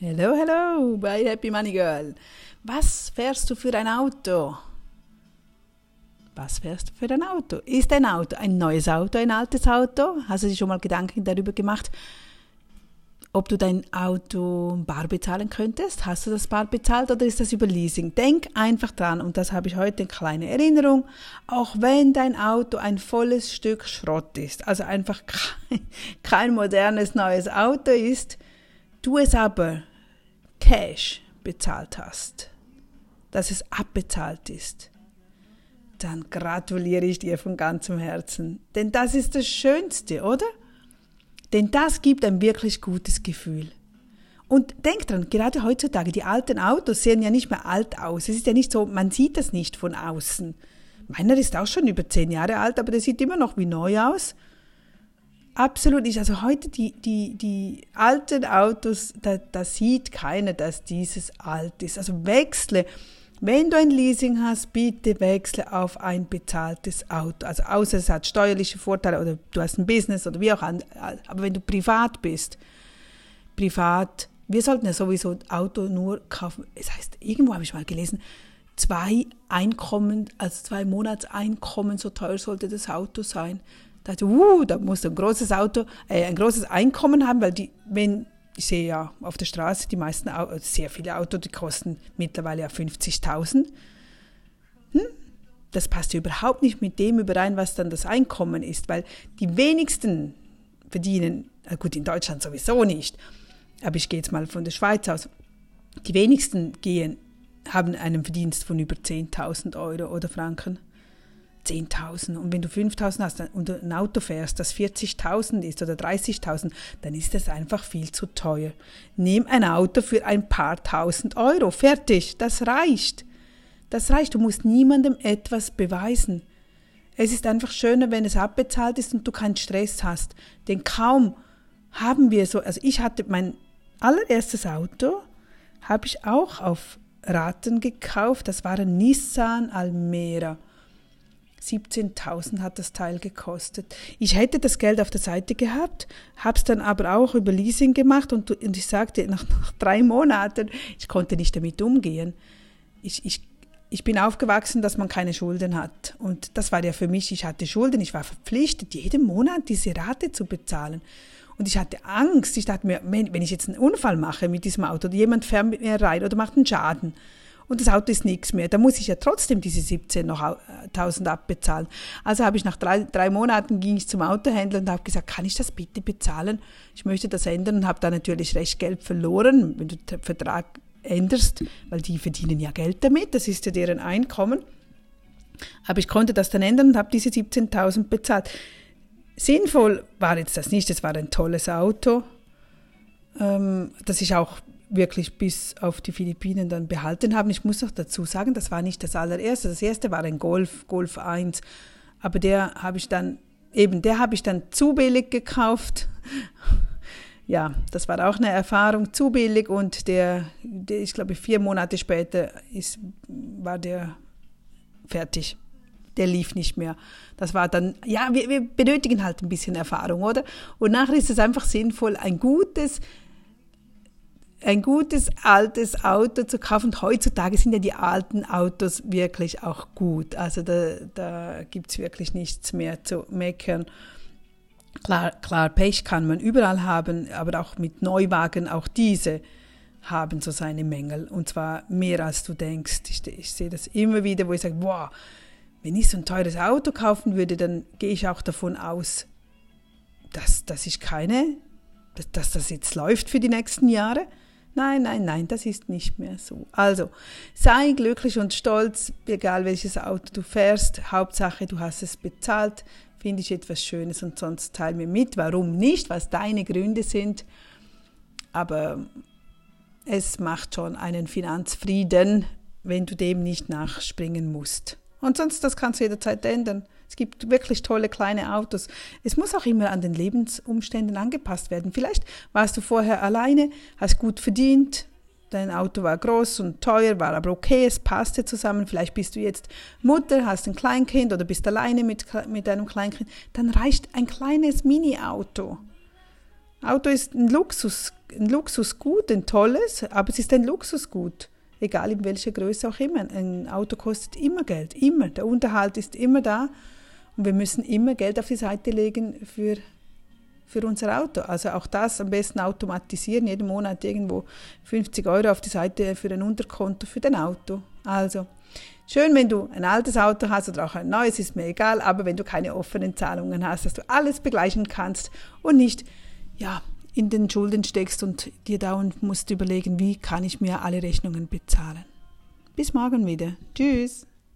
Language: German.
Hello, hello bei Happy Money Girl. Was fährst du für ein Auto? Was fährst du für ein Auto? Ist ein Auto ein neues Auto, ein altes Auto? Hast du dir schon mal Gedanken darüber gemacht, ob du dein Auto bar bezahlen könntest? Hast du das bar bezahlt oder ist das über Leasing? Denk einfach dran und das habe ich heute eine kleine Erinnerung. Auch wenn dein Auto ein volles Stück Schrott ist, also einfach kein, kein modernes neues Auto ist, du es aber Cash bezahlt hast, dass es abbezahlt ist, dann gratuliere ich dir von ganzem Herzen. Denn das ist das Schönste, oder? Denn das gibt ein wirklich gutes Gefühl. Und denk dran, gerade heutzutage, die alten Autos sehen ja nicht mehr alt aus. Es ist ja nicht so, man sieht das nicht von außen. Meiner ist auch schon über zehn Jahre alt, aber der sieht immer noch wie neu aus. Absolut nicht. Also heute die, die, die alten Autos, da, da sieht keiner, dass dieses alt ist. Also wechsle. Wenn du ein Leasing hast, bitte wechsle auf ein bezahltes Auto. Also außer es hat steuerliche Vorteile oder du hast ein Business oder wie auch immer. Aber wenn du privat bist, privat, wir sollten ja sowieso Auto nur kaufen. Es heißt, irgendwo habe ich mal gelesen, zwei Einkommen, also zwei Monatseinkommen, so teuer sollte das Auto sein dachte, uh, da musst du ein großes Auto, äh, ein großes Einkommen haben, weil die, wenn, ich sehe ja auf der Straße, die meisten, sehr viele Autos, die kosten mittlerweile ja 50.000. Hm? Das passt überhaupt nicht mit dem überein, was dann das Einkommen ist, weil die wenigsten verdienen, gut, in Deutschland sowieso nicht, aber ich gehe jetzt mal von der Schweiz aus, die wenigsten gehen, haben einen Verdienst von über 10.000 Euro oder Franken. 10.000 und wenn du 5.000 hast und ein Auto fährst, das 40.000 ist oder 30.000, dann ist das einfach viel zu teuer. Nimm ein Auto für ein paar tausend Euro, fertig, das reicht. Das reicht, du musst niemandem etwas beweisen. Es ist einfach schöner, wenn es abbezahlt ist und du keinen Stress hast. Denn kaum haben wir so, also ich hatte mein allererstes Auto, habe ich auch auf Raten gekauft, das war ein Nissan Almera. 17.000 hat das Teil gekostet. Ich hätte das Geld auf der Seite gehabt, habe es dann aber auch über Leasing gemacht und, und ich sagte, nach, nach, drei Monaten, ich konnte nicht damit umgehen. Ich, ich, ich bin aufgewachsen, dass man keine Schulden hat. Und das war ja für mich, ich hatte Schulden, ich war verpflichtet, jeden Monat diese Rate zu bezahlen. Und ich hatte Angst. Ich dachte mir, wenn ich jetzt einen Unfall mache mit diesem Auto, jemand fährt mit mir rein oder macht einen Schaden, und das Auto ist nichts mehr. Da muss ich ja trotzdem diese 17 noch 1000 abbezahlen. Also habe ich nach drei, drei Monaten ging ich zum Autohändler und habe gesagt, kann ich das bitte bezahlen? Ich möchte das ändern und habe da natürlich recht Geld verloren, wenn du den Vertrag änderst, weil die verdienen ja Geld damit, das ist ja deren Einkommen. Aber ich konnte das dann ändern und habe diese 17.000 bezahlt. Sinnvoll war jetzt das nicht, es war ein tolles Auto, ähm, das ich auch wirklich bis auf die Philippinen dann behalten haben. Ich muss auch dazu sagen, das war nicht das allererste. Das erste war ein Golf, Golf 1. Aber der habe ich dann, eben, der habe ich dann zu billig gekauft. Ja, das war auch eine Erfahrung, zu billig und der, der ich glaube, vier Monate später ist, war der fertig. Der lief nicht mehr. Das war dann, ja, wir, wir benötigen halt ein bisschen Erfahrung, oder? Und nachher ist es einfach sinnvoll, ein gutes, ein gutes altes Auto zu kaufen. Und heutzutage sind ja die alten Autos wirklich auch gut. Also da, da gibt's wirklich nichts mehr zu meckern. Klar, klar, Pech kann man überall haben, aber auch mit Neuwagen, auch diese haben so seine Mängel. Und zwar mehr als du denkst. Ich, ich sehe das immer wieder, wo ich sage, wow, wenn ich so ein teures Auto kaufen würde, dann gehe ich auch davon aus, dass, dass ich keine, dass, dass das jetzt läuft für die nächsten Jahre. Nein, nein, nein, das ist nicht mehr so. Also, sei glücklich und stolz, egal welches Auto du fährst. Hauptsache, du hast es bezahlt. Finde ich etwas Schönes und sonst teil mir mit, warum nicht, was deine Gründe sind. Aber es macht schon einen Finanzfrieden, wenn du dem nicht nachspringen musst. Und sonst, das kannst du jederzeit ändern. Es gibt wirklich tolle kleine Autos. Es muss auch immer an den Lebensumständen angepasst werden. Vielleicht warst du vorher alleine, hast gut verdient, dein Auto war groß und teuer, war aber okay, es passte zusammen. Vielleicht bist du jetzt Mutter, hast ein Kleinkind oder bist alleine mit, mit deinem Kleinkind. Dann reicht ein kleines Mini-Auto. Auto ist ein Luxus, ein Luxusgut, ein tolles, aber es ist ein Luxusgut. Egal in welcher Größe auch immer. Ein Auto kostet immer Geld, immer. Der Unterhalt ist immer da und wir müssen immer Geld auf die Seite legen für, für unser Auto. Also auch das am besten automatisieren, jeden Monat irgendwo 50 Euro auf die Seite für ein Unterkonto für dein Auto. Also Schön, wenn du ein altes Auto hast oder auch ein neues, ist mir egal, aber wenn du keine offenen Zahlungen hast, dass du alles begleichen kannst und nicht, ja, in den Schulden steckst und dir dauernd musst überlegen, wie kann ich mir alle Rechnungen bezahlen. Bis morgen wieder. Tschüss.